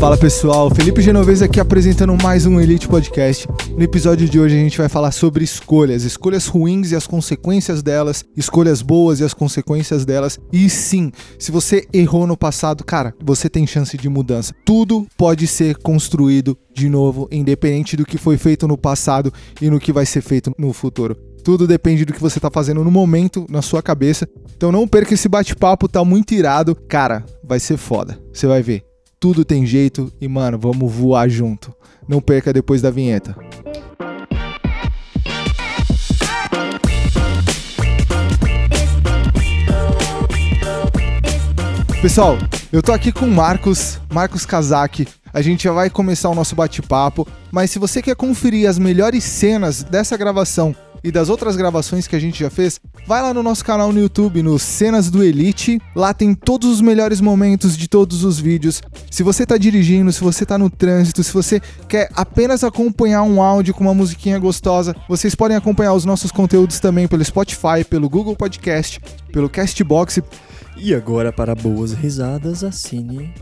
Fala pessoal, Felipe Genovese aqui apresentando mais um Elite Podcast. No episódio de hoje a gente vai falar sobre escolhas, escolhas ruins e as consequências delas, escolhas boas e as consequências delas. E sim, se você errou no passado, cara, você tem chance de mudança. Tudo pode ser construído de novo, independente do que foi feito no passado e no que vai ser feito no futuro. Tudo depende do que você tá fazendo no momento, na sua cabeça. Então não perca esse bate-papo, tá muito irado. Cara, vai ser foda. Você vai ver tudo tem jeito e, mano, vamos voar junto. Não perca depois da vinheta. Pessoal, eu tô aqui com o Marcos, Marcos Kazaki. A gente já vai começar o nosso bate-papo, mas se você quer conferir as melhores cenas dessa gravação e das outras gravações que a gente já fez, vai lá no nosso canal no YouTube, no Cenas do Elite. Lá tem todos os melhores momentos de todos os vídeos. Se você tá dirigindo, se você tá no trânsito, se você quer apenas acompanhar um áudio com uma musiquinha gostosa, vocês podem acompanhar os nossos conteúdos também pelo Spotify, pelo Google Podcast, pelo Castbox. E agora, para boas risadas, assine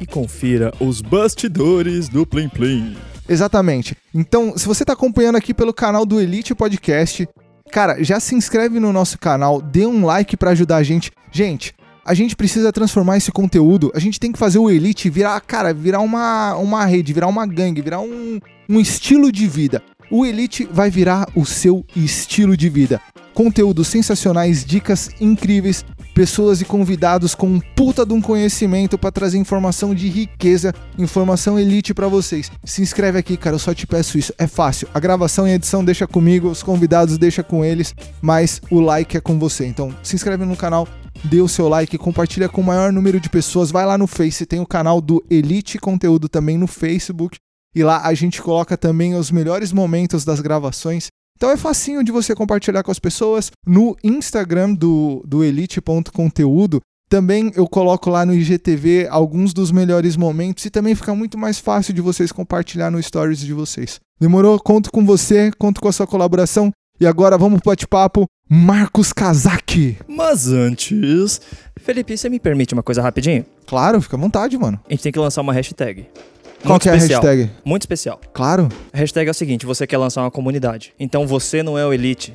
e confira os bastidores do Plim Plim. Exatamente. Então, se você está acompanhando aqui pelo canal do Elite Podcast, cara, já se inscreve no nosso canal, dê um like para ajudar a gente. Gente, a gente precisa transformar esse conteúdo, a gente tem que fazer o Elite virar, cara, virar uma, uma rede, virar uma gangue, virar um, um estilo de vida. O Elite vai virar o seu estilo de vida. Conteúdos sensacionais, dicas incríveis, pessoas e convidados com um puta de um conhecimento para trazer informação de riqueza, informação elite para vocês. Se inscreve aqui, cara, eu só te peço isso. É fácil. A gravação e edição deixa comigo, os convidados deixa com eles, mas o like é com você. Então, se inscreve no canal, dê o seu like, compartilha com o maior número de pessoas, vai lá no Face, tem o canal do Elite Conteúdo também no Facebook. E lá a gente coloca também os melhores momentos das gravações então é facinho de você compartilhar com as pessoas. No Instagram do, do elite.conteúdo, também eu coloco lá no IGTV alguns dos melhores momentos e também fica muito mais fácil de vocês compartilhar no stories de vocês. Demorou? Conto com você, conto com a sua colaboração. E agora vamos pro bate-papo, Marcos Kazaki. Mas antes, Felipe, você me permite uma coisa rapidinho? Claro, fica à vontade, mano. A gente tem que lançar uma hashtag. Qual Muito que é especial. a hashtag? Muito especial. Claro. A hashtag é o seguinte: você quer lançar uma comunidade. Então você não é o Elite.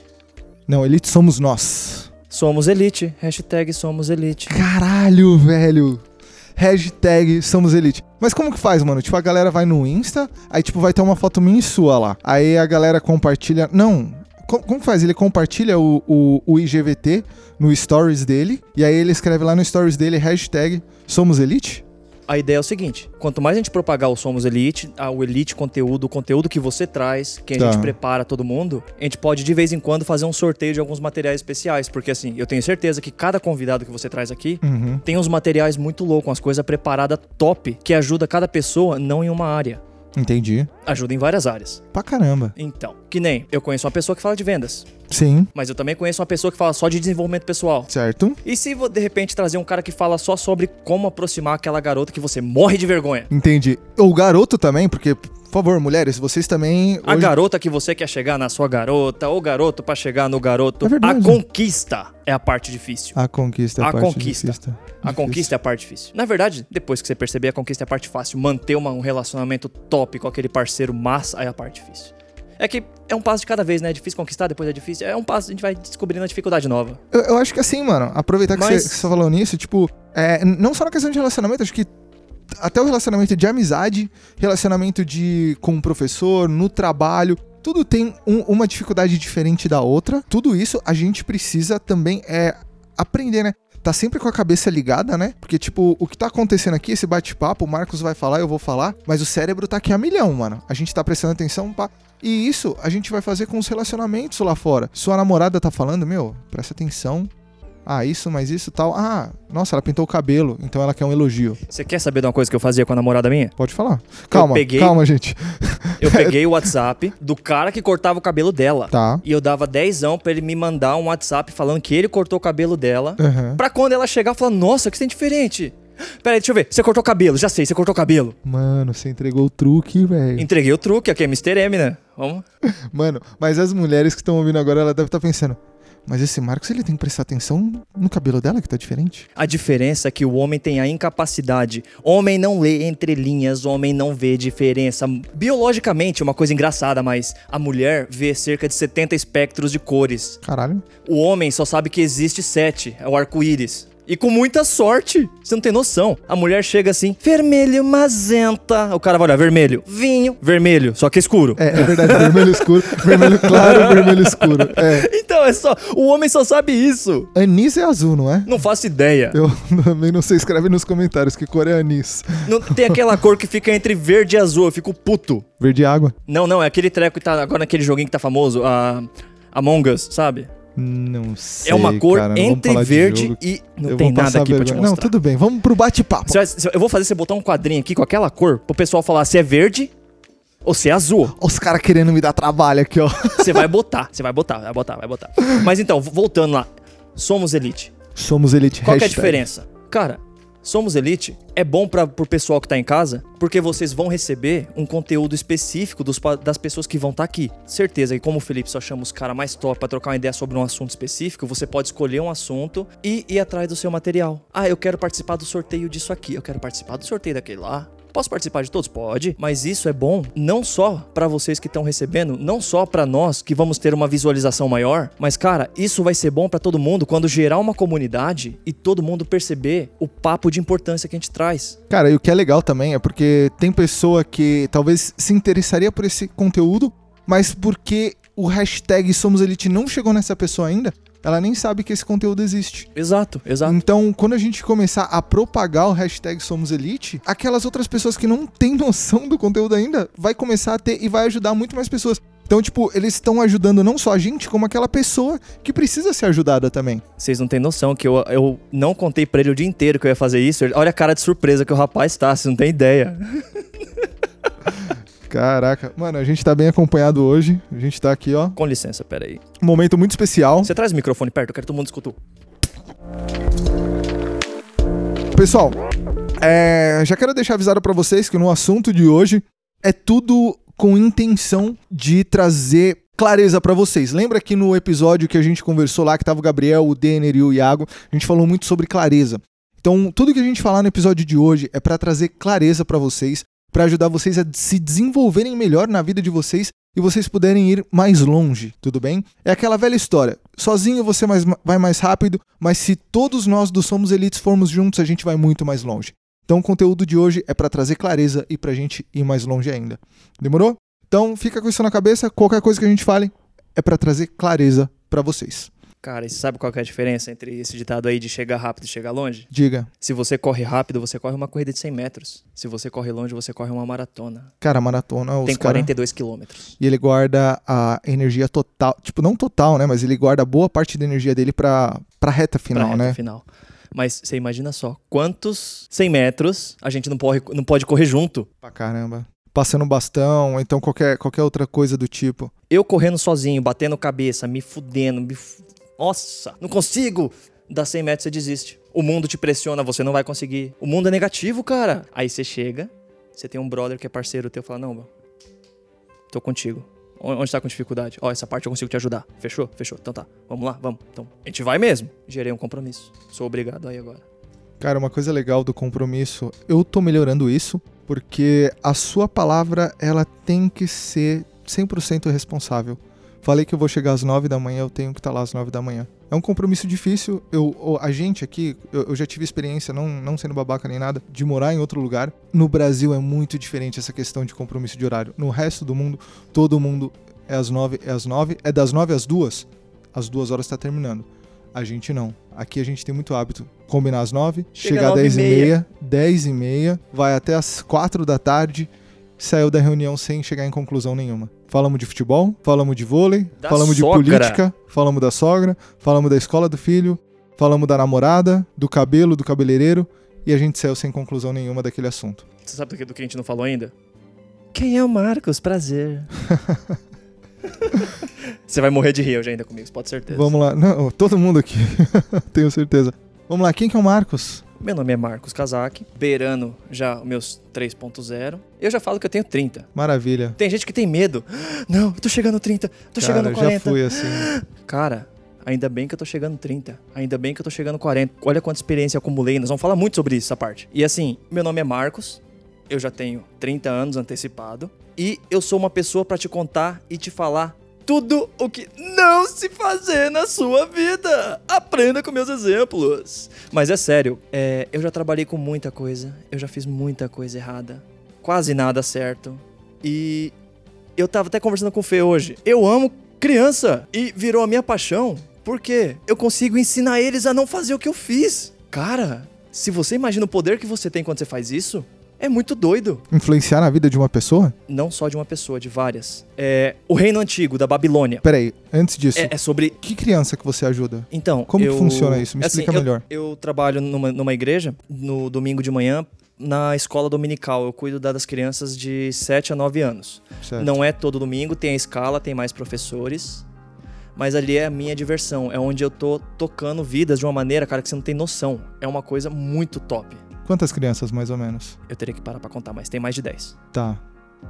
Não, Elite somos nós. Somos Elite. Hashtag somos Elite. Caralho, velho. Hashtag somos elite. Mas como que faz, mano? Tipo, a galera vai no Insta, aí tipo, vai ter uma foto minha e sua lá. Aí a galera compartilha. Não. Co- Como que faz? Ele compartilha o, o, o IGVT no stories dele. E aí ele escreve lá no stories dele hashtag somos elite? A ideia é o seguinte: quanto mais a gente propagar o Somos Elite, o Elite conteúdo, o conteúdo que você traz, que a Tá. gente prepara todo mundo, a gente pode de vez em quando fazer um sorteio de alguns materiais especiais. Porque assim, eu tenho certeza que cada convidado que você traz aqui Uhum. tem uns materiais muito loucos, umas coisas preparadas top, que ajuda cada pessoa não em uma área. Entendi. Ajuda em várias áreas. Pra caramba. Então, que nem eu conheço uma pessoa que fala de vendas, Sim. mas eu também conheço uma pessoa que fala só de desenvolvimento pessoal. Certo? E se de repente trazer um cara que fala só sobre como aproximar aquela garota que você morre de vergonha? Entendi. O garoto também, porque, por favor, mulheres, vocês também. A hoje- garota que você quer chegar na sua garota, ou garoto pra chegar no garoto. É verdade. a conquista é a parte difícil. A conquista é a, A parte conquista. difícil. A conquista é a parte difícil. Na verdade, depois que você perceber, a conquista é a parte fácil. Manter uma- um relacionamento top com aquele parceiro massa é a parte difícil. É que é um passo de cada vez, né? É difícil conquistar, depois é difícil. É um passo, a gente vai descobrindo a dificuldade nova. Eu, eu acho que assim, mano, aproveitar que Mas- você que você falou nisso, tipo, é, não só na questão de relacionamento, acho que até o relacionamento de amizade, relacionamento de com o professor, no trabalho, tudo tem um- uma dificuldade diferente da outra. Tudo isso a gente precisa também é aprender, né? Tá sempre com a cabeça ligada, né? Porque, tipo, o que tá acontecendo aqui, esse bate-papo, o Marcos vai falar, eu vou falar, mas o cérebro tá aqui a milhão, mano. A gente tá prestando atenção, pá. E isso a gente vai fazer com os relacionamentos lá fora. Sua namorada tá falando, meu, presta atenção. Ah, isso, mas isso tal. Ah, nossa, ela pintou o cabelo, então ela quer um elogio. Você quer saber de uma coisa que eu fazia com a namorada minha? Pode falar. Calma, peguei- calma, gente. Eu peguei o WhatsApp do cara que cortava o cabelo dela. Tá. E eu dava dezão pra ele me mandar um WhatsApp falando que ele cortou o cabelo dela. Aham. Pra quando ela chegar, falar, nossa, que você tem diferente. Pera aí, deixa eu ver. Você cortou o cabelo, já sei, você cortou o cabelo. Mano, você entregou o truque, velho. Entreguei o truque, aqui é Mr. M, né? Vamos. Mano, mas as mulheres que estão ouvindo agora, ela deve estar pensando. Mas esse Marcos, ele tem que prestar atenção no cabelo dela, que tá diferente. A diferença é que o homem tem a incapacidade. Homem não lê entre linhas, homem não vê diferença. Biologicamente, é uma coisa engraçada, mas a mulher vê cerca de 70 espectros de cores. Caralho. O homem só sabe que existe sete, é o arco-íris. E com muita sorte. Você não tem noção. A mulher chega assim, vermelho magenta. O cara vai olhar, vermelho, vinho, vermelho, só que escuro. É, é verdade, vermelho escuro, vermelho claro, vermelho escuro. É. Então é só. O homem só sabe isso. Anis é azul, não é? Não faço ideia. Eu também não sei, escreve nos comentários que cor é anis. Não tem aquela cor que fica entre verde e azul. Eu fico puto. Verde água? Não, não, é aquele treco que tá agora naquele joguinho que tá famoso, a Among Us, sabe? Não sei. É uma cor cara, entre verde e. Não Eu tem nada aqui pra te vergonha. mostrar. Não, tudo bem, vamos pro bate-papo. Eu vou fazer você botar um quadrinho aqui com aquela cor pro pessoal falar se é verde ou se é azul. Os caras querendo me dar trabalho aqui, ó. Você vai botar, você vai botar, vai botar, vai botar. Mas então, vo- voltando lá. Somos elite. Somos elite. Qual que é a diferença? Cara, Somos Elite é bom para pro pessoal que tá em casa, porque vocês vão receber um conteúdo específico dos das pessoas que vão estar aqui. Certeza que como o Felipe só chama os caras mais top pra trocar uma ideia sobre um assunto específico, você pode escolher um assunto e ir atrás do seu material. Ah, eu quero participar do sorteio disso aqui, eu quero participar do sorteio daquele lá. Posso participar de todos? Pode, mas isso é bom não só pra vocês que estão recebendo, não só pra nós que vamos ter uma visualização maior, mas cara, isso vai ser bom pra todo mundo quando gerar uma comunidade e todo mundo perceber o papo de importância que a gente traz. Cara, e o que é legal também é porque tem pessoa que talvez se interessaria por esse conteúdo, mas porque o hashtag Somos Elite não chegou nessa pessoa ainda, ela nem sabe que esse conteúdo existe. Exato, exato. Então, quando a gente começar a propagar o hashtag Somos Elite, aquelas outras pessoas que não têm noção do conteúdo ainda, vai começar a ter e vai ajudar muito mais pessoas. Então, tipo, eles estão ajudando não só a gente, como aquela pessoa que precisa ser ajudada também. Vocês não têm noção que eu, eu não contei pra ele o dia inteiro que eu ia fazer isso. Olha a cara de surpresa que o rapaz tá, vocês não têm ideia. Caraca, mano, a gente tá bem acompanhado hoje. A gente tá aqui, ó. Com licença, pera aí. Um momento muito especial. Você traz o microfone perto, eu quero que todo mundo escuta. Pessoal, é, já quero deixar avisado pra vocês que no assunto de hoje é tudo com intenção de trazer clareza pra vocês. Lembra que no episódio que a gente conversou lá, que tava o Gabriel, o Denner e o Iago, a gente falou muito sobre clareza. Então, tudo que a gente falar no episódio de hoje é pra trazer clareza pra vocês, pra ajudar vocês a se desenvolverem melhor na vida de vocês e vocês puderem ir mais longe, tudo bem? É aquela velha história. Sozinho você mais- vai mais rápido, mas se todos nós do Somos Elites formos juntos, a gente vai muito mais longe. Então o conteúdo de hoje é pra trazer clareza e pra gente ir mais longe ainda. Demorou? Então fica com isso na cabeça, qualquer coisa que a gente fale é pra trazer clareza pra vocês. Cara, e você sabe qual é a diferença entre esse ditado aí de chegar rápido e chegar longe? Diga. Se você corre rápido, você corre uma corrida de 100 metros. Se você corre longe, você corre uma maratona. Cara, maratona, os Tem cara... 42 quilômetros. E ele guarda a energia total, tipo, não total, né? Mas ele guarda boa parte da energia dele pra, pra reta final, pra reta né? final. Mas você imagina só, quantos 100 metros a gente não pode, não pode correr junto? Pra caramba. Passando bastão, ou então qualquer, qualquer outra coisa do tipo. Eu correndo sozinho, batendo cabeça, me fudendo, me Nossa, não consigo! Dá 100 metros, você desiste. O mundo te pressiona, você não vai conseguir. O mundo é negativo, cara. Aí você chega, você tem um brother que é parceiro teu, fala, não, tô contigo. Onde tá com dificuldade? Ó, essa parte eu consigo te ajudar. Fechou? Fechou. Então tá, vamos lá, vamos. Então, a gente vai mesmo. Gerei um compromisso. Sou obrigado aí agora. Cara, uma coisa legal do compromisso, eu tô melhorando isso, porque a sua palavra, ela tem que ser 100% responsável. Falei que eu vou chegar às 9 da manhã, eu tenho que estar lá às 9 da manhã. É um compromisso difícil. Eu, a gente aqui, eu, eu já tive experiência, não, não sendo babaca nem nada, de morar em outro lugar. No Brasil é muito diferente essa questão de compromisso de horário. No resto do mundo, todo mundo é às 9, é às 9, é das 9 às 2, às 2 horas tá terminando. A gente não. Aqui a gente tem muito hábito. Combinar às 9, Chega chegar às nove e 10 e meia. meia, 10 e meia, vai até às 4 da tarde, saiu da reunião sem chegar em conclusão nenhuma. Falamos de futebol, falamos de vôlei, Da falamos de sogra. política, falamos da sogra, falamos da escola do filho, falamos da namorada, do cabelo, do cabeleireiro, e a gente saiu sem conclusão nenhuma daquele assunto. Você sabe do que, do que a gente não falou ainda? Quem é o Marcos? Prazer. Você vai morrer de rir hoje ainda comigo, pode ter certeza. Vamos lá. Não, todo mundo aqui, tenho certeza. Vamos lá, quem que é o Marcos? Meu nome é Marcos Kazak, beirando já os meus 3.0. Eu já falo que eu tenho 30. Maravilha. Tem gente que tem medo. Não, eu tô chegando no 30, tô chegando Cara, já 40. fui assim. Cara, Ainda bem que eu tô chegando 30. Ainda bem que eu tô chegando 40. Olha quanta experiência eu acumulei. Nós vamos falar muito sobre isso, essa parte. E assim, meu nome é Marcos. Eu já tenho 30 anos antecipado. E eu sou uma pessoa pra te contar e te falar tudo o que não se fazer na sua vida. Aprenda com meus exemplos. Mas é sério, é, eu já trabalhei com muita coisa. Eu já fiz muita coisa errada. Quase nada certo. E eu tava até conversando com o Fê hoje. Eu amo criança e virou a minha paixão. Porque eu consigo ensinar eles a não fazer o que eu fiz. Cara, se você imagina o poder que você tem quando você faz isso, é muito doido. Influenciar na vida de uma pessoa? Não só de uma pessoa, de várias. É, o reino antigo da Babilônia. Peraí, antes disso, É, é sobre. que criança que você ajuda? Então. Como que eu- funciona isso? Me assim, explica eu- melhor. Eu, trabalho numa, numa igreja no domingo de manhã. Na escola dominical, eu cuido da- das crianças de 7 a 9 anos. Certo. Não é todo domingo, tem a escala, tem mais professores. Mas ali é a minha diversão, é onde eu tô tocando vidas de uma maneira, cara, que você não tem noção. É uma coisa muito top. Quantas crianças, mais ou menos? Eu teria que parar pra contar, mas tem mais de 10. Tá.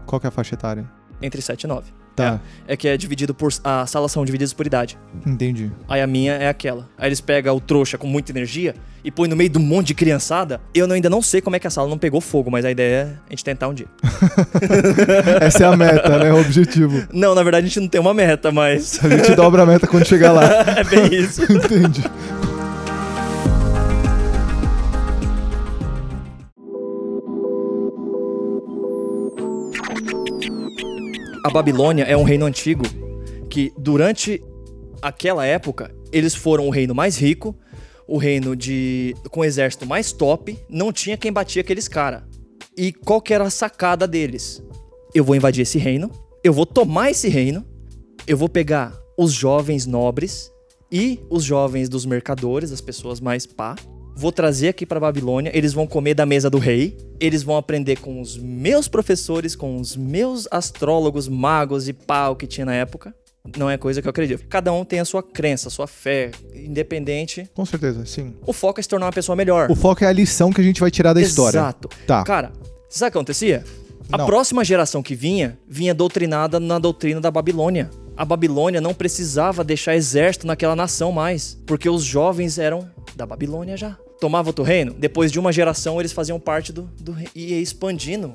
Qual que é a faixa etária? Entre 7 e 9. Tá, É que é dividido por. As salas são divididas por idade. entendi. Aí a minha é aquela. Aí eles pegam o trouxa com muita energia e põe no meio de um monte de criançada. Eu não- ainda não sei como é que a sala não pegou fogo, mas a ideia é a gente tentar um dia. Essa é a meta, né? O objetivo. Não, na verdade a gente não tem uma meta, mas. A gente dobra a meta quando chegar lá. é bem isso. Entendi. A Babilônia é um reino antigo que, durante aquela época, eles foram o reino mais rico, o reino de com o exército mais top, não tinha quem batia aqueles cara. E qual que era a sacada deles? Eu vou invadir esse reino, eu vou tomar esse reino, eu vou pegar os jovens nobres e os jovens dos mercadores, as pessoas mais pá, vou trazer aqui pra Babilônia, eles vão comer da mesa do rei, eles vão aprender com os meus professores, com os meus astrólogos, magos e pau que tinha na época. Não é coisa que eu acredito. Cada um tem a sua crença, a sua fé, independente. Com certeza, sim. O foco é se tornar uma pessoa melhor. O foco é a lição que a gente vai tirar da história. Exato. Tá. Cara, sabe o que acontecia? A Não. próxima geração que vinha, vinha doutrinada na doutrina da Babilônia. A Babilônia não precisava deixar exército naquela nação mais, porque os jovens eram da Babilônia já. Tomava outro reino, depois de uma geração eles faziam parte do, do e expandindo.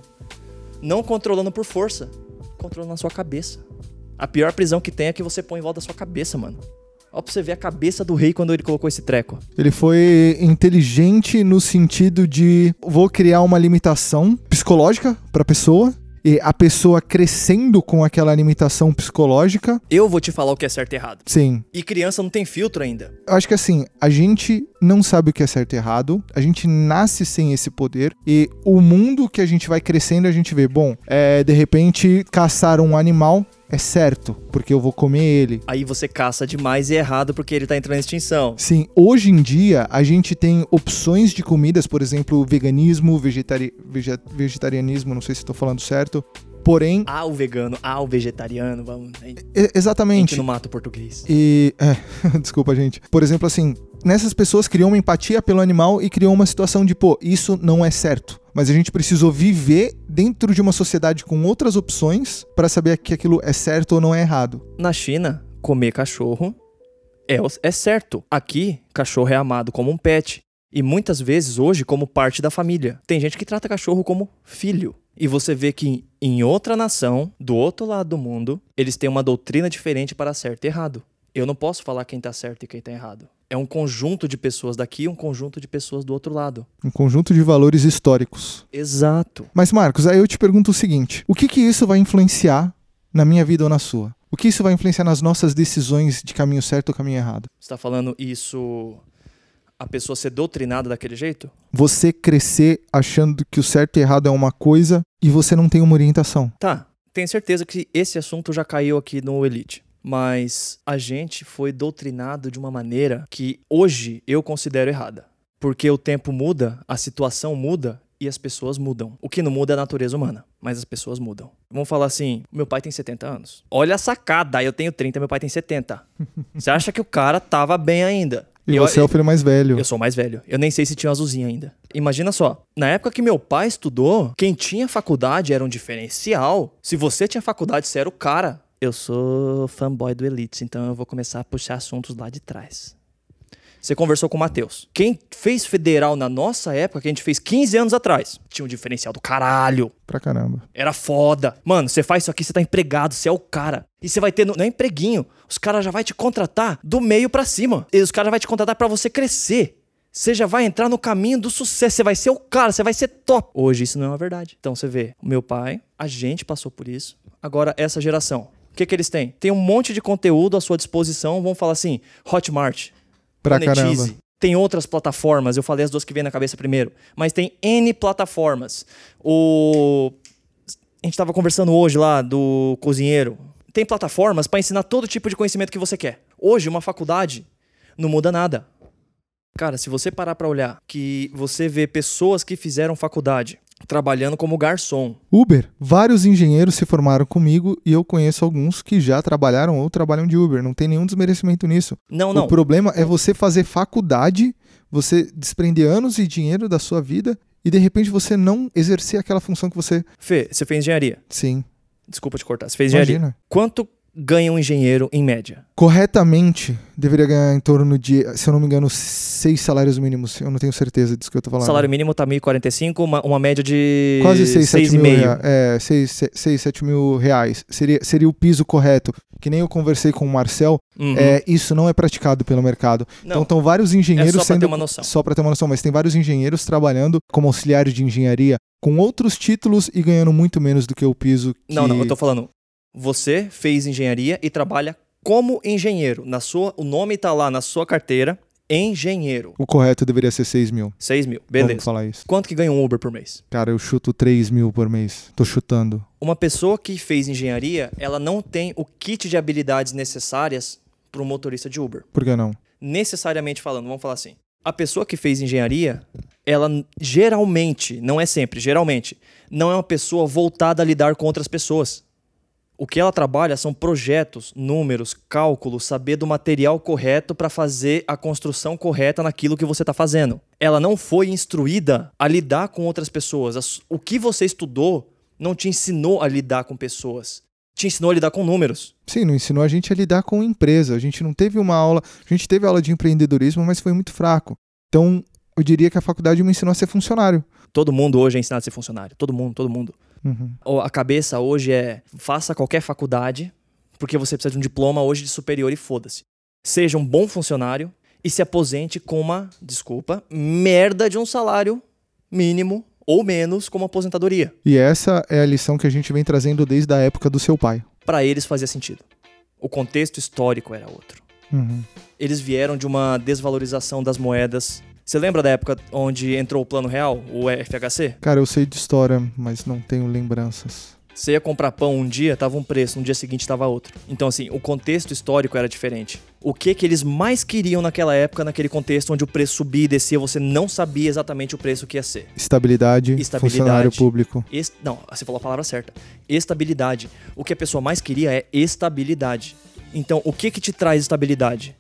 Não controlando por força, controlando na sua cabeça. A pior prisão que tem é que você põe em volta da sua cabeça, mano. Ó pra você ver a cabeça do rei quando ele colocou esse treco. Ele foi inteligente no sentido de vou criar uma limitação psicológica pra pessoa a pessoa crescendo com aquela limitação psicológica. Eu vou te falar o que é certo e errado. Sim, E criança não tem filtro ainda. eu acho que assim, a gente não sabe o que é certo e errado, a gente nasce sem esse poder e o mundo que a gente vai crescendo, a gente vê, bom, é, de repente caçar um animal é certo, porque eu vou comer ele. Aí você caça demais e é errado porque ele tá entrando em extinção. Sim, hoje em dia a gente tem opções de comidas, por exemplo, veganismo, vegetari vege- vegetarianismo, não sei se estou falando certo. Porém, Ah, o vegano, ah, o vegetariano, vamos. A gente e- exatamente. não mata o português. E. É, desculpa, gente. Por exemplo, assim, nessas pessoas criou uma empatia pelo animal e criou uma situação de, pô, isso não é certo. Mas a gente precisou viver dentro de uma sociedade com outras opções para saber que aquilo é certo ou não é errado. Na China, comer cachorro é, é certo. Aqui, cachorro é amado como um pet. E muitas vezes hoje como parte da família. Tem gente que trata cachorro como filho. E você vê que em outra nação, do outro lado do mundo, eles têm uma doutrina diferente para certo e errado. Eu não posso falar quem tá certo e quem tá errado. É um conjunto de pessoas daqui e um conjunto de pessoas do outro lado. Um conjunto de valores históricos. Exato. Mas, Marcos, aí eu te pergunto o seguinte: o que que isso vai influenciar na minha vida ou na sua? O que isso vai influenciar nas nossas decisões de caminho certo ou caminho errado? Você tá falando isso a pessoa ser doutrinada daquele jeito? Você crescer achando que o certo e errado é uma coisa e você não tem uma orientação. Tá, tenho certeza que esse assunto já caiu aqui no Elite. Mas a gente foi doutrinado de uma maneira que hoje eu considero errada. Porque o tempo muda, a situação muda e as pessoas mudam. O que não muda é a natureza humana, mas as pessoas mudam. Vamos falar assim: meu pai tem 70 anos. Olha a sacada, eu tenho 30, meu pai tem 70. Você acha que o cara tava bem ainda? E Eu- você é o filho mais velho. eu sou mais velho. Eu nem sei se tinha um azulzinho ainda. Imagina só. Na época que meu pai estudou, quem tinha faculdade era um diferencial. Se você tinha faculdade, você era o cara. Eu sou fanboy do Elite, então eu vou começar a puxar assuntos lá de trás. Você conversou com o Matheus. Quem fez federal na nossa época, que a gente fez 15 anos atrás, tinha um diferencial do caralho. Pra caramba. Era foda. Mano, você faz isso aqui, você tá empregado, você é o cara. E você vai ter. Não é empreguinho. Os caras já vai te contratar do meio pra cima. E os caras já vai te contratar para você crescer. Você já vai entrar no caminho do sucesso. Você vai ser o cara, você vai ser top. Hoje isso não é uma verdade. Então você vê, meu pai, a gente passou por isso. Agora, essa geração. O que, que eles têm? Tem um monte de conteúdo à sua disposição. Vamos falar assim: Hotmart, Pra Monetize. caramba. Tem outras plataformas, eu falei as duas que vêm na cabeça primeiro, mas tem N plataformas. O a gente estava conversando hoje lá do cozinheiro. Tem plataformas para ensinar todo tipo de conhecimento que você quer. Hoje uma faculdade não muda nada. Cara, se você parar para olhar que você vê pessoas que fizeram faculdade trabalhando como garçom, Uber. Vários engenheiros se formaram comigo e eu conheço alguns que já trabalharam ou trabalham de Uber. Não tem nenhum desmerecimento nisso. não, não. O problema é você fazer faculdade, você desprender anos e dinheiro da sua vida e de repente você não exercer aquela função que você. Fê, você fez engenharia. Sim. Desculpa te cortar. Você fez engenharia. Imagina. Quanto ganha um engenheiro em média? Corretamente, deveria ganhar em torno de, se eu não me engano, seis salários mínimos. Eu não tenho certeza disso que eu tô falando. Salário mínimo tá 1.045, uma, uma média de Quase 6, 7 mil, 6,5. rea- é, 6, 6, 7 mil reais. Seria, seria o piso correto. Que nem eu conversei com o Marcel, Uhum. é, isso não é praticado pelo mercado. Então Não, estão vários engenheiros é só pra sendo. ter uma noção. Só pra ter uma noção, mas tem vários engenheiros trabalhando como auxiliares de engenharia com outros títulos e ganhando muito menos do que o piso que... não, não, eu tô falando. Você fez engenharia e trabalha como engenheiro. Na sua, o nome tá lá na sua carteira, engenheiro. O correto deveria ser 6 mil. 6 mil, Vamos beleza. falar isso. Quanto que ganha um Uber por mês? Cara, eu chuto 3 mil por mês. Tô chutando. Uma pessoa que fez engenharia, ela não tem o kit de habilidades necessárias para um motorista de Uber. Por que não? necessariamente falando, vamos falar assim. A pessoa que fez engenharia, ela geralmente, não é sempre, geralmente, não é uma pessoa voltada a lidar com outras pessoas. O que ela trabalha são projetos, números, cálculos, saber do material correto para fazer a construção correta naquilo que você está fazendo. Ela não foi instruída a lidar com outras pessoas. As- O que você estudou não te ensinou a lidar com pessoas. Te ensinou a lidar com números. Sim, não ensinou a gente a lidar com empresa. A gente não teve uma aula. A gente teve aula de empreendedorismo, mas foi muito fraco. Então, eu diria que a faculdade me ensinou a ser funcionário. Todo mundo hoje é ensinado a ser funcionário. Todo mundo, todo mundo. Uhum. Ou A cabeça hoje é faça qualquer faculdade, porque você precisa de um diploma hoje de superior e foda-se. Seja um bom funcionário e se aposente com uma, desculpa, merda de um salário mínimo ou menos como aposentadoria. E essa é a lição que a gente vem trazendo desde a época do seu pai. Para eles fazia sentido. O contexto histórico era outro. Uhum. Eles vieram de uma desvalorização das moedas. Você lembra da época onde entrou o Plano Real, o FHC? Cara, eu sei de história, mas não tenho lembranças. Você ia comprar pão um dia, tava um preço, no dia seguinte tava outro. Então, assim, o contexto histórico era diferente. O que que eles mais queriam naquela época, naquele contexto onde o preço subia e descia, você não sabia exatamente o preço que ia ser. Estabilidade, Estabilidade. funcionário público. Es- Não, você falou a palavra certa. Estabilidade. O que a pessoa mais queria é estabilidade. Então, o que que te traz estabilidade?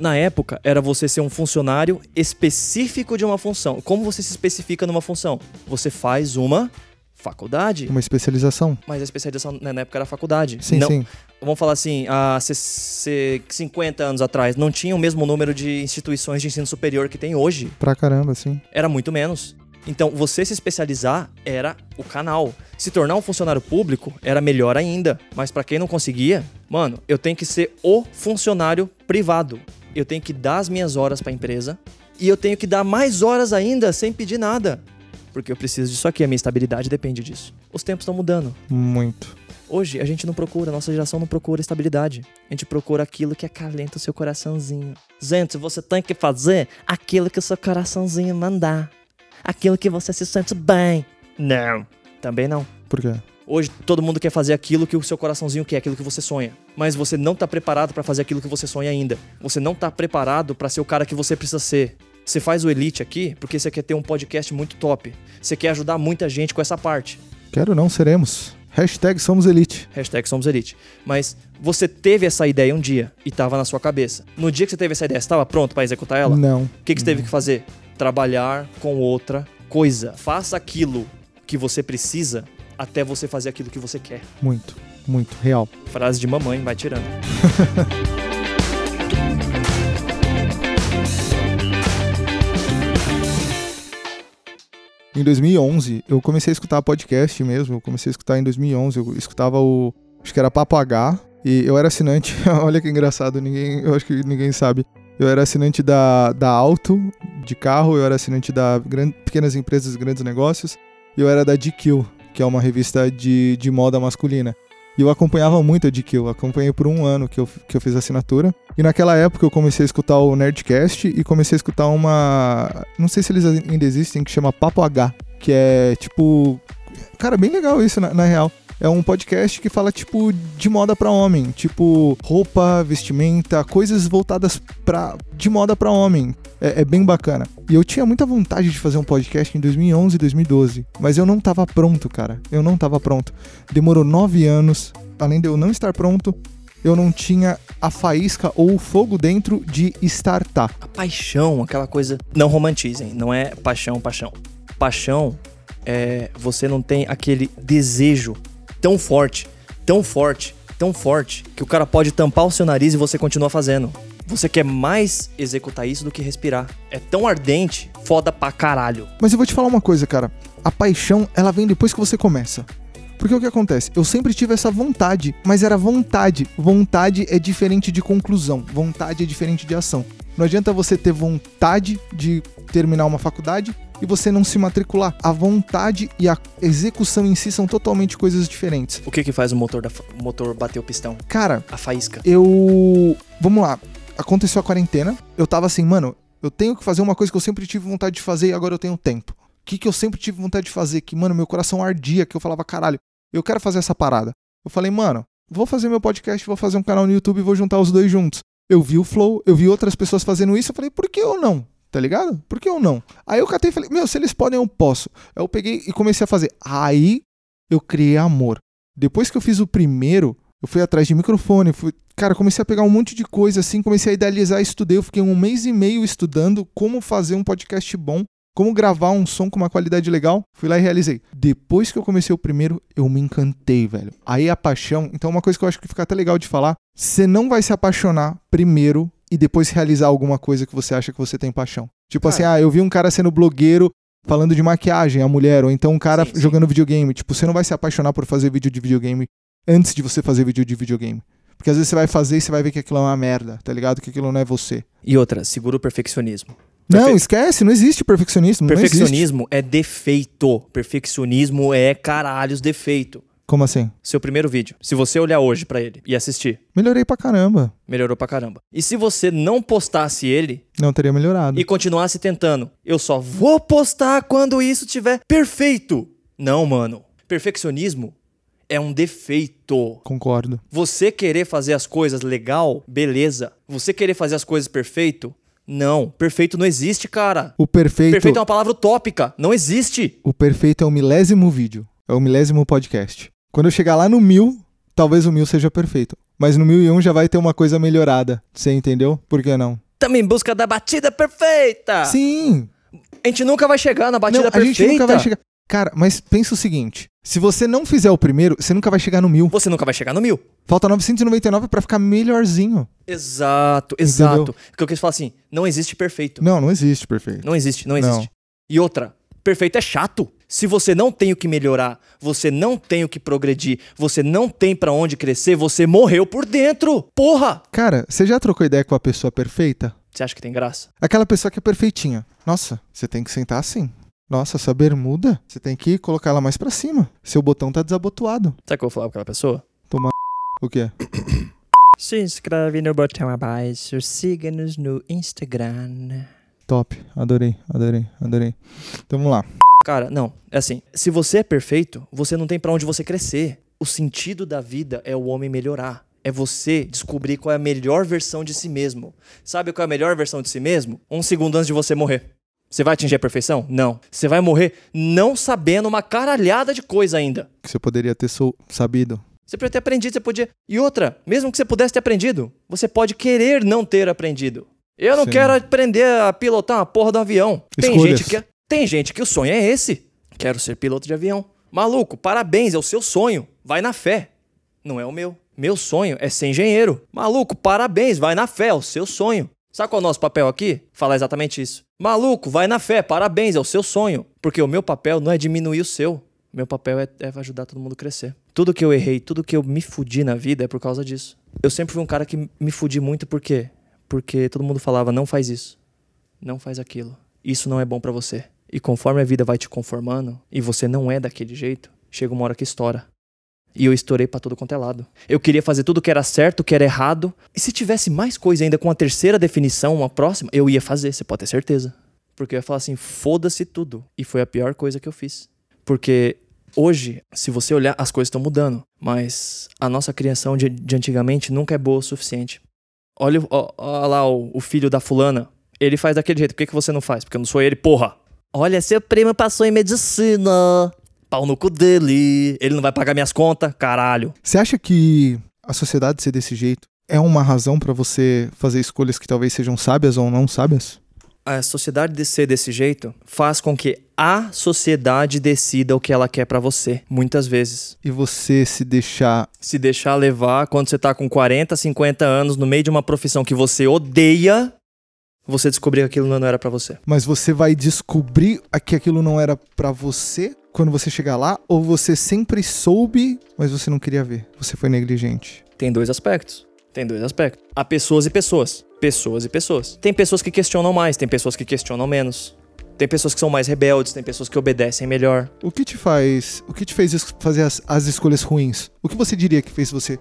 Na época, era você ser um funcionário específico de uma função. Como você se especifica numa função? Você faz uma faculdade. Uma especialização. Mas a especialização né, na época era faculdade. Sim, não, sim. Vamos falar assim, há se- se- 50 anos atrás, não tinha o mesmo número de instituições de ensino superior que tem hoje. Pra caramba, sim. Era muito menos. Então, você se especializar era o canal. Se tornar um funcionário público era melhor ainda. Mas pra quem não conseguia, mano, eu tenho que ser o funcionário privado. Eu tenho que dar as minhas horas pra empresa e eu tenho que dar mais horas ainda sem pedir nada. Porque eu preciso disso aqui, a minha estabilidade depende disso. Os tempos estão mudando. Muito. Hoje a gente não procura, a nossa geração não procura estabilidade. A gente procura aquilo que acalenta o seu coraçãozinho. Gente, você tem que fazer aquilo que o seu coraçãozinho mandar. Aquilo que você se sente bem. Não. Também não. Por quê? Hoje todo mundo quer fazer aquilo que o seu coraçãozinho quer, aquilo que você sonha. Mas você não tá preparado pra fazer aquilo que você sonha ainda. Você não tá preparado pra ser o cara que você precisa ser. Você faz o Elite aqui porque você quer ter um podcast muito top. Você quer ajudar muita gente com essa parte. Quero não, seremos. Hashtag somos elite. Hashtag somos elite. Mas você teve essa ideia um dia e tava na sua cabeça. No dia que você teve essa ideia, você estava pronto pra executar ela? O Não. que, que você teve que fazer? Trabalhar com outra coisa. Faça aquilo que você precisa até você fazer aquilo que você quer. Muito. muito, real. Frase de mamãe, vai tirando. Em 2011, eu comecei a escutar podcast mesmo. Eu comecei a escutar em 2011. Eu escutava o. Acho que era Papo H. E eu era assinante. Olha que engraçado, ninguém, eu acho que ninguém sabe. Eu era assinante da, da Auto, de carro. Eu era assinante da gran, Pequenas Empresas e Grandes Negócios. E eu era da GQ, que é uma revista de, de moda masculina. E eu acompanhava muito a GQ. Eu acompanhei por um ano que eu, que eu fiz assinatura. E naquela época eu comecei a escutar o Nerdcast e comecei a escutar uma. Não sei se eles ainda existem, que chama Papo H. Que é tipo. Cara, bem legal isso, na, na real. É um podcast que fala, tipo, de moda pra homem. Tipo, roupa, vestimenta, coisas voltadas pra, de moda pra homem. É, é, bem bacana. E eu tinha muita vontade de fazer um podcast em 2011 e 2012. Mas eu não tava pronto, cara. Eu não tava pronto. Demorou nove anos. Além de eu não estar pronto, eu não tinha a faísca ou o fogo dentro de estar tá. A paixão, aquela coisa. Não romantizem, não é paixão, paixão. Paixão é você não tem aquele desejo tão forte, tão forte, tão forte, que o cara pode tampar o seu nariz e você continua fazendo. Você quer mais executar isso do que respirar. É tão ardente, foda pra caralho. Mas eu vou te falar uma coisa, cara. A paixão, ela vem depois que você começa. Porque o que acontece? Eu sempre tive essa vontade, mas era vontade. Vontade é diferente de conclusão. Vontade é diferente de ação. Não adianta você ter vontade de terminar uma faculdade e você não se matricular. A vontade e a execução em si são totalmente coisas diferentes. O que que faz o motor, da, o motor bater o pistão? Cara, a faísca. Eu. Vamos lá. Aconteceu a quarentena. Eu tava assim, mano, eu tenho que fazer uma coisa que eu sempre tive vontade de fazer e agora eu tenho tempo. O que, que eu sempre tive vontade de fazer? Que, mano, meu coração ardia, que eu falava, caralho, eu quero fazer essa parada. Eu falei, mano, vou fazer meu podcast, vou fazer um canal no YouTube e vou juntar os dois juntos. Eu vi o Flow, eu vi outras pessoas fazendo isso, eu falei, por que eu não? Tá ligado? Por que eu não? Aí eu catei e falei, meu, se eles podem, eu posso. Aí eu peguei e comecei a fazer. Aí eu criei amor. Depois que eu fiz o primeiro, eu fui atrás de microfone, fui, cara, comecei a pegar um monte de coisa assim, comecei a idealizar, estudei, eu fiquei um mês e meio estudando como fazer um podcast bom, como gravar um som com uma qualidade legal. Fui lá e realizei. Depois que eu comecei o primeiro, eu me encantei, velho. Aí a paixão, então uma coisa que eu acho que fica até legal de falar, você não vai se apaixonar primeiro e depois realizar alguma coisa que você acha que você tem paixão. Tipo cara. assim, ah, eu vi um cara sendo blogueiro falando de maquiagem, a mulher, ou então um cara sim, jogando sim. videogame. Tipo, você não vai se apaixonar por fazer vídeo de videogame antes de você fazer vídeo de videogame. Porque às vezes você vai fazer e você vai ver que aquilo é uma merda, tá ligado? Que aquilo não é você. E outra, segura o perfeccionismo. Perfe... Não, esquece, não existe perfeccionismo. Perfeccionismo é defeito. Perfeccionismo é caralhos defeito. Como assim? Seu primeiro vídeo. Se você olhar hoje para ele e assistir. Melhorei pra caramba. Melhorou pra caramba. E se você não postasse ele. Não teria melhorado. E continuasse tentando. Eu só vou postar quando isso tiver perfeito. Não, mano. Perfeccionismo é um defeito. Concordo. Você querer fazer as coisas legal, beleza. Você querer fazer as coisas perfeito, não. Perfeito não existe, cara. O perfeito. Perfeito é uma palavra utópica. Não existe. O perfeito é o milésimo vídeo. É o milésimo podcast. Quando eu chegar lá no mil, talvez o mil seja perfeito. Mas no mil e um já vai ter uma coisa melhorada. Você entendeu? Por que não? Também em busca da batida perfeita. Sim. A gente nunca vai chegar na batida não, perfeita. A gente nunca vai chegar. Cara, mas pensa o seguinte: se você não fizer o primeiro, você nunca vai chegar no mil. Você nunca vai chegar no mil. Falta 999 para ficar melhorzinho. Exato, exato. O que eu quis falar assim: não existe perfeito. Não, não existe perfeito. Não existe, não existe. Não. E outra, perfeito é chato. Se você não tem o que melhorar, você não tem o que progredir, você não tem para onde crescer, você morreu por dentro. Porra! Cara, você já trocou ideia com a pessoa perfeita? Você acha que tem graça? Aquela pessoa que é perfeitinha. Nossa, você tem que sentar assim. Nossa, essa bermuda, você tem que colocar ela mais para cima. Seu botão tá desabotoado. Sabe o que eu vou falar pra aquela pessoa? Toma o quê? Se inscreve no botão abaixo, siga-nos no Instagram. Top, adorei, adorei, adorei. Então vamos lá. Cara, não, é assim, se você é perfeito, você não tem para onde você crescer. O sentido da vida é o homem melhorar. É você descobrir qual é a melhor versão de si mesmo. Sabe qual é a melhor versão de si mesmo? Um segundo antes de você morrer. Você vai atingir a perfeição? Não. Você vai morrer não sabendo uma caralhada de coisa ainda. Que você poderia ter sabido. Você poderia ter aprendido, você podia. E outra, mesmo que você pudesse ter aprendido, você pode querer não ter aprendido. Eu não Sim. quero aprender a pilotar uma porra do avião. Tem gente que tem gente que o sonho é esse. Quero ser piloto de avião. Maluco, parabéns, é o seu sonho. Vai na fé. Não é o meu. Meu sonho é ser engenheiro. Maluco, parabéns, vai na fé, é o seu sonho. Sabe qual é o nosso papel aqui? Falar exatamente isso. Maluco, vai na fé, parabéns, é o seu sonho. Porque o meu papel não é diminuir o seu. Meu papel é, é ajudar todo mundo a crescer. Tudo que eu errei, tudo que eu me fudi na vida é por causa disso. Eu sempre fui um cara que me fudi muito por quê? Porque todo mundo falava, não faz isso. Não faz aquilo. Isso não é bom pra você. E conforme a vida vai te conformando, e você não é daquele jeito, chega uma hora que estoura. E eu estourei pra todo quanto é lado. Eu queria fazer tudo que era certo, que era errado. E se tivesse mais coisa ainda com a terceira definição, uma próxima, eu ia fazer, você pode ter certeza. Porque eu ia falar assim, foda-se tudo. E foi a pior coisa que eu fiz. Porque hoje, se você olhar, as coisas estão mudando. Mas a nossa criação de, de antigamente nunca é boa o suficiente. Olha, lá o, o filho da fulana. Ele faz daquele jeito. Por que, que você não faz? Porque eu não sou ele, porra. Olha, seu primo passou em medicina. Pau no cu dele. Ele não vai pagar minhas contas, caralho. Você acha que a sociedade ser desse jeito é uma razão pra você fazer escolhas que talvez sejam sábias ou não sábias? A sociedade de ser desse jeito faz com que a sociedade decida o que ela quer pra você, muitas vezes. E você se deixar. Se deixar levar quando você tá com 40, 50 anos no meio de uma profissão que você odeia, você descobrir que aquilo não era pra você. Mas você vai descobrir que aquilo não era pra você quando você chegar lá? Ou você sempre soube, mas você não queria ver? Você foi negligente? Tem dois aspectos. Tem dois aspectos. Há pessoas e pessoas. Pessoas e pessoas. Tem pessoas que questionam mais, tem pessoas que questionam menos. Tem pessoas que são mais rebeldes, tem pessoas que obedecem melhor. O que te faz. O que te fez fazer as, as escolhas ruins? O que você diria que fez você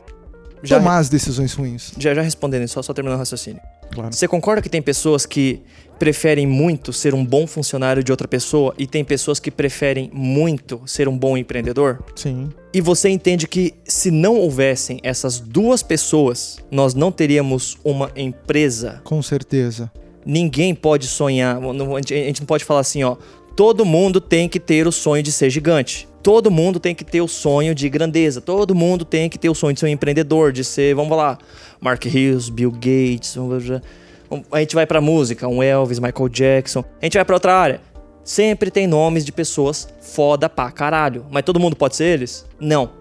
Já, tomar as decisões ruins? já, já respondendo, só, só terminando o raciocínio. Claro. Você concorda que tem pessoas que preferem muito ser um bom funcionário de outra pessoa e tem pessoas que preferem muito ser um bom empreendedor? Sim. E você entende que se não houvessem essas duas pessoas, nós não teríamos uma empresa. Com certeza. Ninguém pode sonhar. a gente não pode falar assim, ó. Todo mundo tem que ter o sonho de ser gigante. Todo mundo tem que ter o sonho de grandeza. Todo mundo tem que ter o sonho de ser um empreendedor, de ser, vamos lá, Mark Hughes, Bill Gates. A gente vai pra música, um Elvis, Michael Jackson. A gente vai pra outra área. Sempre tem nomes de pessoas foda pra caralho. Mas todo mundo pode ser eles? Não.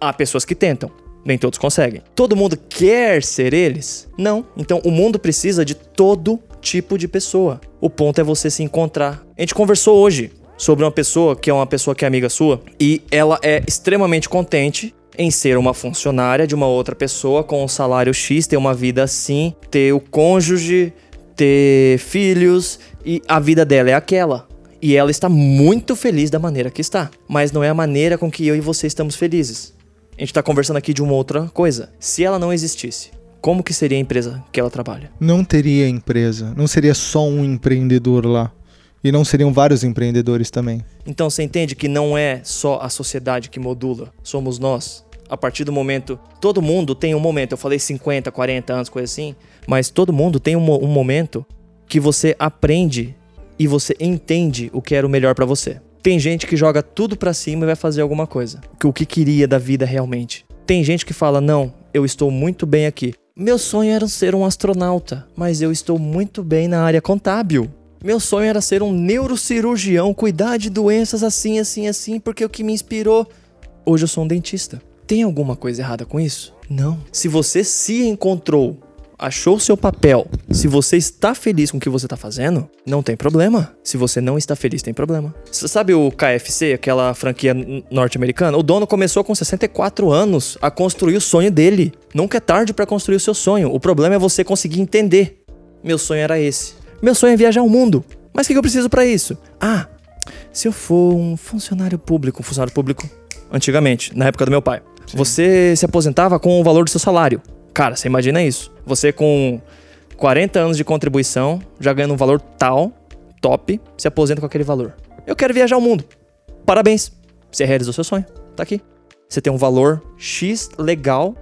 Há pessoas que tentam. Nem todos conseguem. Todo mundo quer ser eles? Não. Então o mundo precisa de todo tipo de pessoa. O ponto é você se encontrar. A gente conversou hoje sobre uma pessoa que é uma pessoa que é amiga sua e ela é extremamente contente em ser uma funcionária de uma outra pessoa com um salário X, ter uma vida assim, ter o cônjuge, ter filhos e a vida dela é aquela. E ela está muito feliz da maneira que está. Mas não é a maneira com que eu e você estamos felizes. A gente tá conversando aqui de uma outra coisa. Se ela não existisse, como que seria a empresa que ela trabalha? Não teria empresa. Não seria só um empreendedor lá. E não seriam vários empreendedores também. Então você entende que não é só a sociedade que modula, somos nós. A partir do momento. Todo mundo tem um momento, eu falei 50, 40 anos, coisa assim, mas todo mundo tem um, um momento que você aprende e você entende o que era o melhor pra você. Tem gente que joga tudo pra cima e vai fazer alguma coisa, o que queria da vida realmente. Tem gente que fala: "Não, eu estou muito bem aqui. Meu sonho era ser um astronauta, mas eu estou muito bem na área contábil. Meu sonho era ser um neurocirurgião, cuidar de doenças assim, assim, assim, porque o que me inspirou. Hoje eu sou um dentista. Tem alguma coisa errada com isso? Não. Se você se encontrou, achou seu papel, se você está feliz com o que você está fazendo, não tem problema. Se você não está feliz, tem problema. Você sabe o KFC, aquela franquia norte-americana? O dono começou com 64 anos a construir o sonho dele. Nunca é tarde para construir o seu sonho. O problema é você conseguir entender. Meu sonho era esse. Meu sonho é viajar o mundo. Mas o que que eu preciso para isso? Ah, se eu for um funcionário público, um funcionário público, antigamente, na época do meu pai, você se aposentava com o valor do seu salário. Cara, você imagina isso. Você com 40 anos de contribuição, já ganhando um valor tal, top, se aposenta com aquele valor. Eu quero viajar o mundo. Parabéns. Você realizou seu sonho. Tá aqui. Você tem um valor X legal.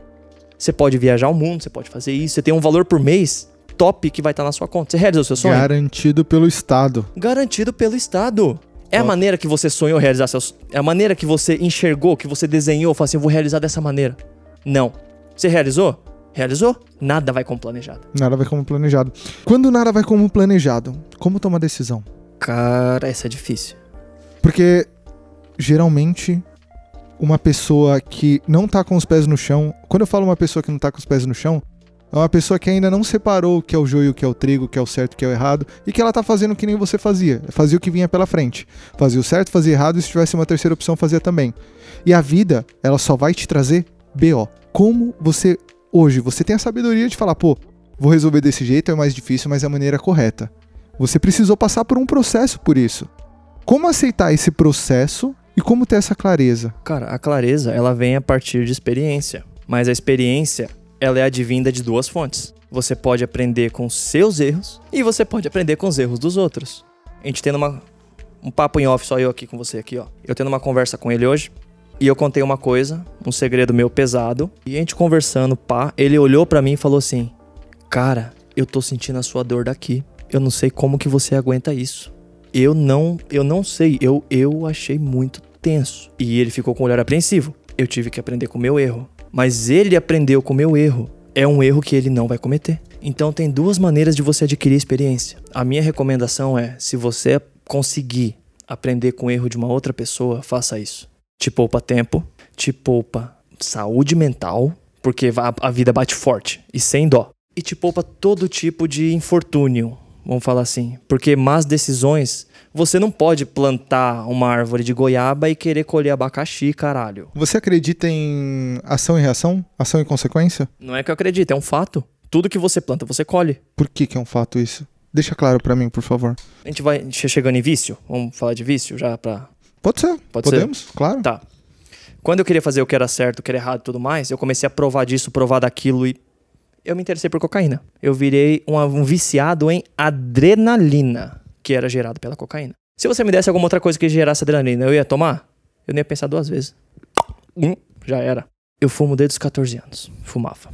Você pode viajar o mundo, você pode fazer isso. Você tem um valor por mês top que vai estar na sua conta. Você realizou seu sonho? Garantido pelo Estado. garantido pelo Estado. É a maneira que você sonhou realizar seus. É a maneira que você enxergou, que você desenhou, falou assim: eu vou realizar dessa maneira. Não. Você realizou? Realizou? Nada vai como planejado. Nada vai como planejado. Quando nada vai como planejado, como tomar decisão? Cara, essa é difícil. Porque geralmente uma pessoa que não tá com os pés no chão. Quando eu falo uma pessoa que não tá com os pés no chão, é uma pessoa que ainda não separou o que é o joio, o que é o trigo, o que é o certo, o que é o errado, e que ela tá fazendo o que nem você fazia. Fazia o que vinha pela frente. Fazia o certo, fazia errado, e se tivesse uma terceira opção, fazia também. E a vida, ela só vai te trazer BO. Como você, hoje, você tem a sabedoria de falar, pô, vou resolver desse jeito, é mais difícil, mas é a maneira correta. Você precisou passar por um processo por isso. Como aceitar esse processo e como ter essa clareza? Cara, a clareza, ela vem a partir de experiência. Mas a experiência, ela é advinda de duas fontes. Você pode aprender com seus erros e você pode aprender com os erros dos outros. A gente tendo uma, um papo em off, só eu aqui com você aqui, ó. Eu tendo uma conversa com ele hoje e eu contei uma coisa, um segredo meu pesado. E a gente conversando, pá, ele olhou para mim e falou assim: Cara, eu tô sentindo a sua dor daqui. Eu não sei como que você aguenta isso. Eu não, eu não sei. Eu, eu achei muito tenso. E ele ficou com o olhar apreensivo. Eu tive que aprender com o meu erro. Mas ele aprendeu com o meu erro. É um erro que ele não vai cometer. Então tem duas maneiras de você adquirir experiência. A minha recomendação é, se você conseguir aprender com o erro de uma outra pessoa, faça isso. Te poupa tempo, te poupa saúde mental, porque a vida bate forte e sem dó. E te poupa todo tipo de infortúnio, vamos falar assim. Porque más decisões, você não pode plantar uma árvore de goiaba e querer colher abacaxi, caralho. Você acredita em ação e reação? Ação e consequência? Não é que eu acredito, é um fato. Tudo que você planta, você colhe. Por que, que é um fato isso? Deixa claro para mim, por favor. A gente vai chegando em vício? Vamos falar de vício já pra. Pode ser. Pode Podemos, ser? claro. Tá. Quando eu queria fazer o que era certo, o que era errado e tudo mais, eu comecei a provar disso, provar daquilo e eu me interessei por cocaína. Eu virei um, um viciado em adrenalina, que era gerado pela cocaína. Se você me desse alguma outra coisa que gerasse adrenalina, eu ia tomar? Eu nem ia pensar duas vezes. Hum, já era. Eu fumo desde os 14 anos. Fumava.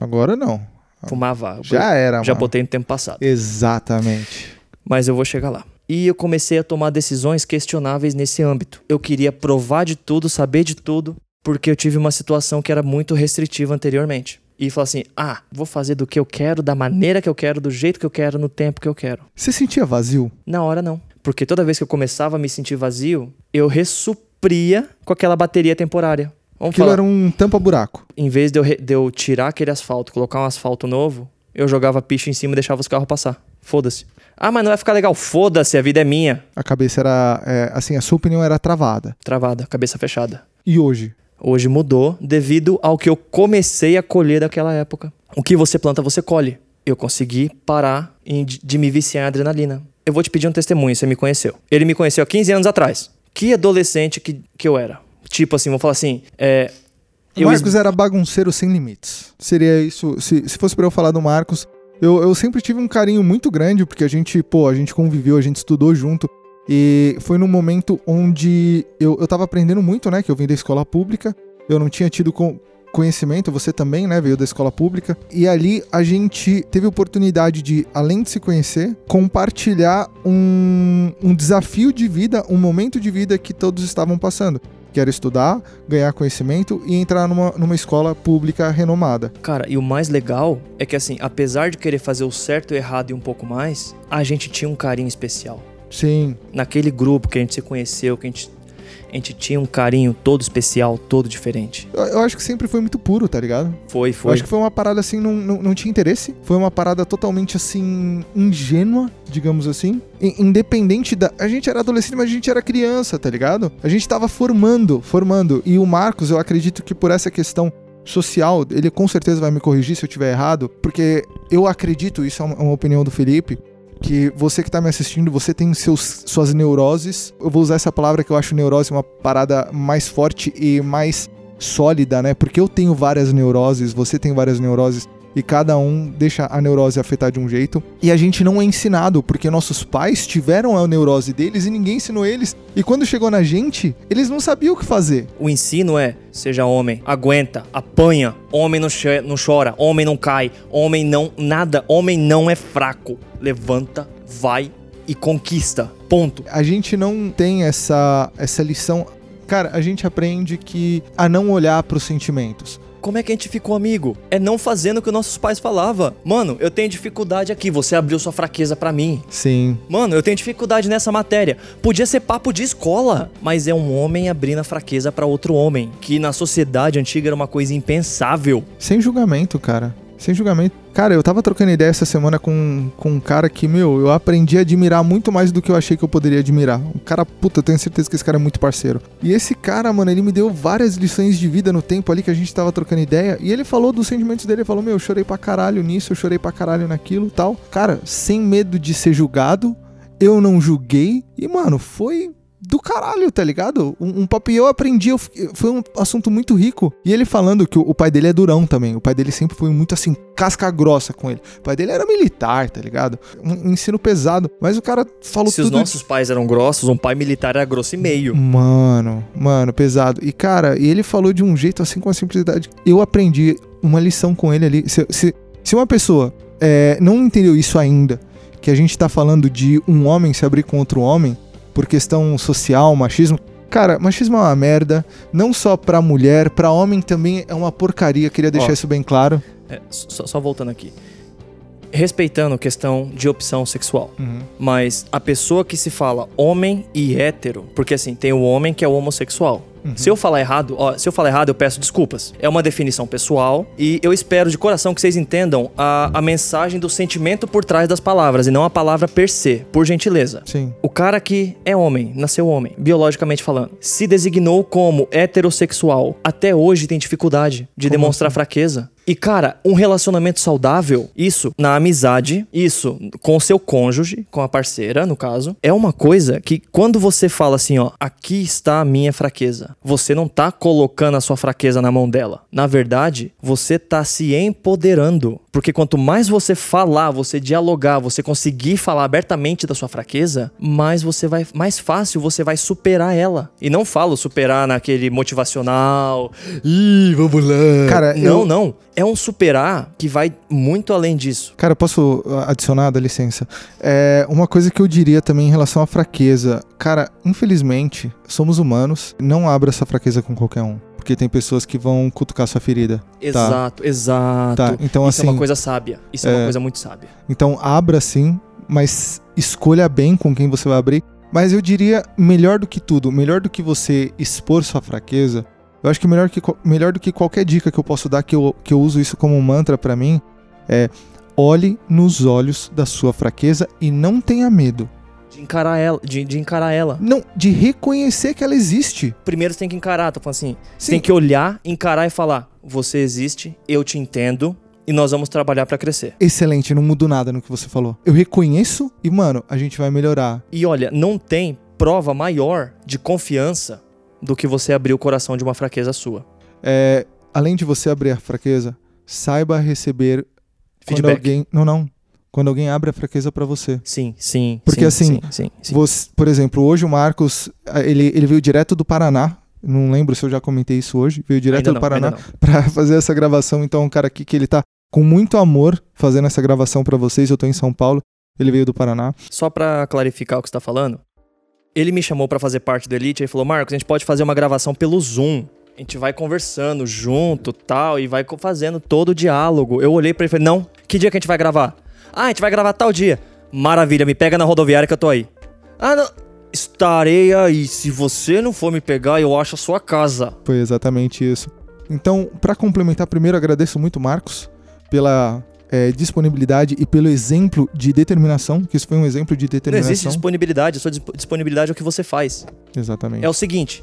Agora não. Fumava. Já era, Já mano. botei no tempo passado. Exatamente. Mas eu vou chegar lá. E eu comecei a tomar decisões questionáveis nesse âmbito. Eu queria provar de tudo, saber de tudo, porque eu tive uma situação que era muito restritiva anteriormente. E falar assim: ah, vou fazer do que eu quero, da maneira que eu quero, do jeito que eu quero, no tempo que eu quero. Você sentia vazio? Na hora não. Porque toda vez que eu começava a me sentir vazio, eu ressupria com aquela bateria temporária. Vamos Aquilo falar. era um tampa-buraco. Em vez de eu, de eu tirar aquele asfalto, colocar um asfalto novo, eu jogava picho em cima e deixava os carros passar. Foda-se. Ah, mas não vai ficar legal. Foda-se, a vida é minha. A cabeça era. é, assim, a sua opinião era travada. Travada, cabeça fechada. E hoje? Hoje mudou devido ao que eu comecei a colher daquela época. O que você planta, você colhe. Eu consegui parar de, me viciar em adrenalina. Eu vou te pedir um testemunho, você me conheceu. Ele me conheceu há 15 anos atrás. Que adolescente que, que eu era. Tipo assim, vou falar assim, é... Marcos era bagunceiro sem limites. Seria isso. Se, se fosse pra eu falar do Marcos, eu, eu sempre tive um carinho muito grande, porque a gente, pô, a gente conviveu, a gente estudou junto. E foi num momento onde eu, eu tava aprendendo muito, né? Que eu vim da escola pública. Eu não tinha tido con- conhecimento, você também, né? Veio da escola pública. E ali a gente teve oportunidade de, além de se conhecer, compartilhar um, um desafio de vida, um momento de vida que todos estavam passando. Que era estudar, ganhar conhecimento e entrar numa, numa escola pública renomada. Cara, e o mais legal é que assim, apesar de querer fazer o certo e o errado e um pouco mais, a gente tinha um carinho especial. Sim, Naquele grupo que a gente se conheceu, que a gente, a gente tinha um carinho todo especial, todo diferente. eu, eu acho que sempre foi muito puro, tá ligado? Foi, Eu foi. acho que foi uma parada assim, não, não, não tinha interesse. Foi uma parada totalmente assim, ingênua, digamos assim. Independente da. A gente era adolescente, mas a gente era criança, tá ligado? A gente tava formando, formando. E o Marcos, eu acredito que por essa questão social, ele com certeza vai me corrigir se eu tiver errado, porque eu acredito, isso é uma opinião do Felipe. Que você que tá me assistindo, você tem seus, suas neuroses. Eu vou usar essa palavra que eu acho neurose uma parada mais forte e mais sólida, né? Porque eu tenho várias neuroses, você tem várias neuroses e cada um deixa a neurose afetar de um jeito. E a gente não é ensinado, porque nossos pais tiveram a neurose deles e ninguém ensinou eles. E quando chegou na gente, eles não sabiam o que fazer. O ensino é: seja homem, aguenta, apanha, homem não, não chora, homem não cai, homem não. nada, homem não é fraco. Levanta, vai e conquista. Ponto. A gente não tem essa, essa lição. Cara, a gente aprende que a não olhar para os sentimentos. Como é que a gente ficou amigo? É não fazendo o que nossos pais falavam. Mano, eu tenho dificuldade aqui, você abriu sua fraqueza para mim. Sim. Mano, eu tenho dificuldade nessa matéria. Podia ser papo de escola, mas é um homem abrindo a fraqueza para outro homem, que na sociedade antiga era uma coisa impensável. Sem julgamento, cara. Sem julgamento. Cara, eu tava trocando ideia essa semana com, com um cara que, meu, eu aprendi a admirar muito mais do que eu achei que eu poderia admirar. Um cara, puta, eu tenho certeza que esse cara é muito parceiro. E esse cara, mano, ele me deu várias lições de vida no tempo ali que a gente tava trocando ideia. E ele falou dos sentimentos dele. Ele falou, meu, eu chorei pra caralho nisso, eu chorei pra caralho naquilo tal. Cara, sem medo de ser julgado, eu não julguei. E, mano, foi do caralho, tá ligado? Um, um papo e eu aprendi, eu, foi um assunto muito rico. E ele falando que o, o, pai dele é durão também. O pai dele sempre foi muito assim, casca grossa com ele. O pai dele era militar, tá ligado? Um, um ensino pesado. Mas o cara falou Se tudo. os nossos pais eram grossos, um pai militar era grosso e meio. Mano, mano, pesado. E cara, e ele falou de um jeito assim com a simplicidade. Eu aprendi uma lição com ele ali. Se, se, se uma pessoa é, não entendeu isso ainda, que a gente tá falando de um homem se abrir com outro homem por questão social, machismo. Cara, machismo é uma merda, não só pra mulher, pra homem também é uma porcaria, queria deixar Ó, isso bem claro. É, só, só voltando aqui. Respeitando a questão de opção sexual. Uhum. Mas a pessoa que se fala homem e hétero, porque assim, tem o homem que é o homossexual. Uhum. Se eu falar errado, ó, se eu falar errado, eu peço desculpas. É uma definição pessoal e eu espero de coração que vocês entendam a, a mensagem do sentimento por trás das palavras e não a palavra per se, por gentileza. Sim. O cara que é homem, nasceu homem, biologicamente falando, se designou como heterossexual, até hoje tem dificuldade de Como demonstrar assim? fraqueza. E cara, um relacionamento saudável, isso na amizade, isso com o seu cônjuge, com a parceira, no caso, é uma coisa que quando você fala assim, ó, aqui está a minha fraqueza, você não tá colocando a sua fraqueza na mão dela. Na verdade, você tá se empoderando. Porque quanto mais você falar, você dialogar, você conseguir falar abertamente da sua fraqueza, mais você vai, mais fácil você vai superar ela. E não falo superar naquele motivacional, ih, vamos lá. Cara, não, eu- não. É um superar que vai muito além disso. Cara, posso adicionar, dá licença? É, uma coisa que eu diria também em relação à fraqueza. Cara, infelizmente, somos humanos. Não abra essa fraqueza com qualquer um. Porque tem pessoas que vão cutucar sua ferida. Exato, exato. Tá, então Isso assim. é uma coisa sábia. Isso é, uma é- coisa muito sábia. Então abra sim, mas escolha bem com quem você vai abrir. Mas eu diria, melhor do que tudo, melhor do que você expor sua fraqueza, eu acho que melhor, que, melhor do que qualquer dica que eu posso dar, que eu, que eu uso isso como um mantra pra mim, é olhe nos olhos da sua fraqueza e não tenha medo. De encarar ela. De, de encarar ela. Não, de reconhecer que ela existe. Primeiro você tem que encarar, tô falando assim. Você Sim. tem que olhar, encarar e falar: você existe, eu te entendo e nós vamos trabalhar pra crescer. Excelente, não mudo nada no que você falou. Eu reconheço e, mano, a gente vai melhorar. E olha, não tem prova maior de confiança do que você abrir o coração de uma fraqueza sua. É, além de você abrir a fraqueza, saiba receber quando Feedback. alguém. Não, não. Quando alguém abre a fraqueza pra você. Sim, sim. Porque sim, assim, Sim, sim. Você- por exemplo, hoje o Marcos, ele, ele veio direto do Paraná. Não lembro se eu já comentei isso hoje. Veio direto Ainda do não, Paraná pra fazer essa gravação. Então, um cara aqui que ele tá com muito amor fazendo essa gravação pra vocês. Eu tô em São Paulo. Ele veio do Paraná. Só pra clarificar o que você tá falando, ele me chamou pra fazer parte do Elite e falou: Marcos, a gente pode fazer uma gravação pelo Zoom. A gente vai conversando junto tal, e vai fazendo todo o diálogo. Eu olhei pra ele e falei: Não, que dia que a gente vai gravar? Ah, a gente vai gravar tal dia. Maravilha, me pega na rodoviária que eu tô aí. Ah, não. Estarei aí. Se você não for me pegar, eu acho a sua casa. Foi exatamente isso. Então, pra complementar, primeiro agradeço muito, Marcos, pela é, disponibilidade e pelo exemplo de determinação, que isso foi um exemplo de Não determinação. existe disponibilidade, a sua disp- disponibilidade é o que você faz. Exatamente. É o seguinte: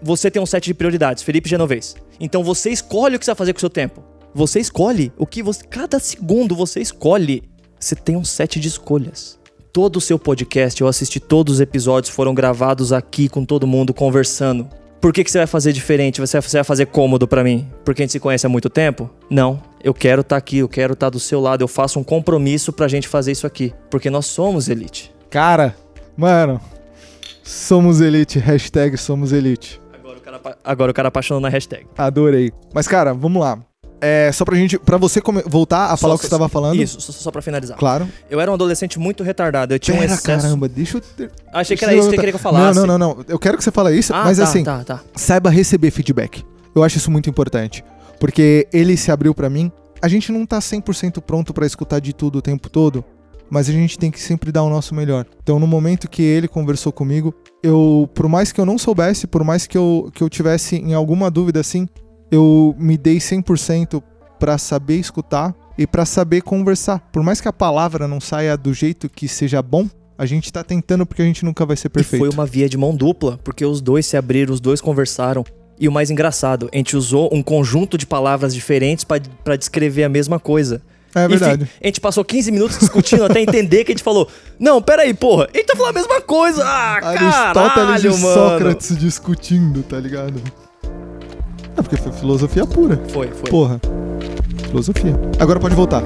você tem um set de prioridades, Felipe Genovez. Então você escolhe o que você vai fazer com o seu tempo. Você escolhe o que você. Cada segundo você escolhe. Você tem um set de escolhas. Todo o seu podcast, eu assisti todos os episódios, foram gravados aqui com todo mundo conversando. Por que, que você vai fazer diferente? Você vai- fazer cômodo pra mim? Porque a gente se conhece há muito tempo? Não. Eu quero estar aqui, eu quero estar do seu lado. Eu faço um compromisso pra gente fazer isso aqui. Porque nós somos elite. Cara, mano, somos elite. Hashtag somos elite. Agora o cara, agora o cara apaixonou na hashtag. Adorei. Mas, cara, vamos lá. É, só pra gente, pra você come- voltar a falar o que você Só- tava falando. Isso, só, só pra finalizar. Claro. Eu era um adolescente muito retardado. Eu tinha um Pera, excesso. caramba, deixa eu ter... Achei que era isso que você queria que eu falasse. Não, não, não, não. Eu quero que você fale isso, Ah, mas tá, assim, tá, tá. saiba receber feedback. Eu acho isso muito importante. porque ele se abriu pra mim. A gente não tá 100% pronto pra escutar de tudo o tempo todo, mas a gente tem que sempre dar o nosso melhor. Então, no momento que ele conversou comigo, eu, por mais que eu não soubesse, por mais que eu, que eu tivesse em alguma dúvida assim, eu me dei 100% pra saber escutar e pra saber conversar. Por mais que a palavra não saia do jeito que seja bom, a gente tá tentando porque a gente nunca vai ser perfeito. E foi uma via de mão dupla, porque os dois se abriram, os dois conversaram. E o mais engraçado, a gente usou um conjunto de palavras diferentes pra pra descrever a mesma coisa. É Enfim, verdade. a gente passou 15 minutos discutindo até entender que a gente falou: Não, peraí, porra, ele tá falando a mesma coisa. Ah, Aristóteles caralho, e mano. Sócrates discutindo, tá ligado? É porque foi filosofia pura. Foi, foi. Porra. Filosofia. Agora pode voltar.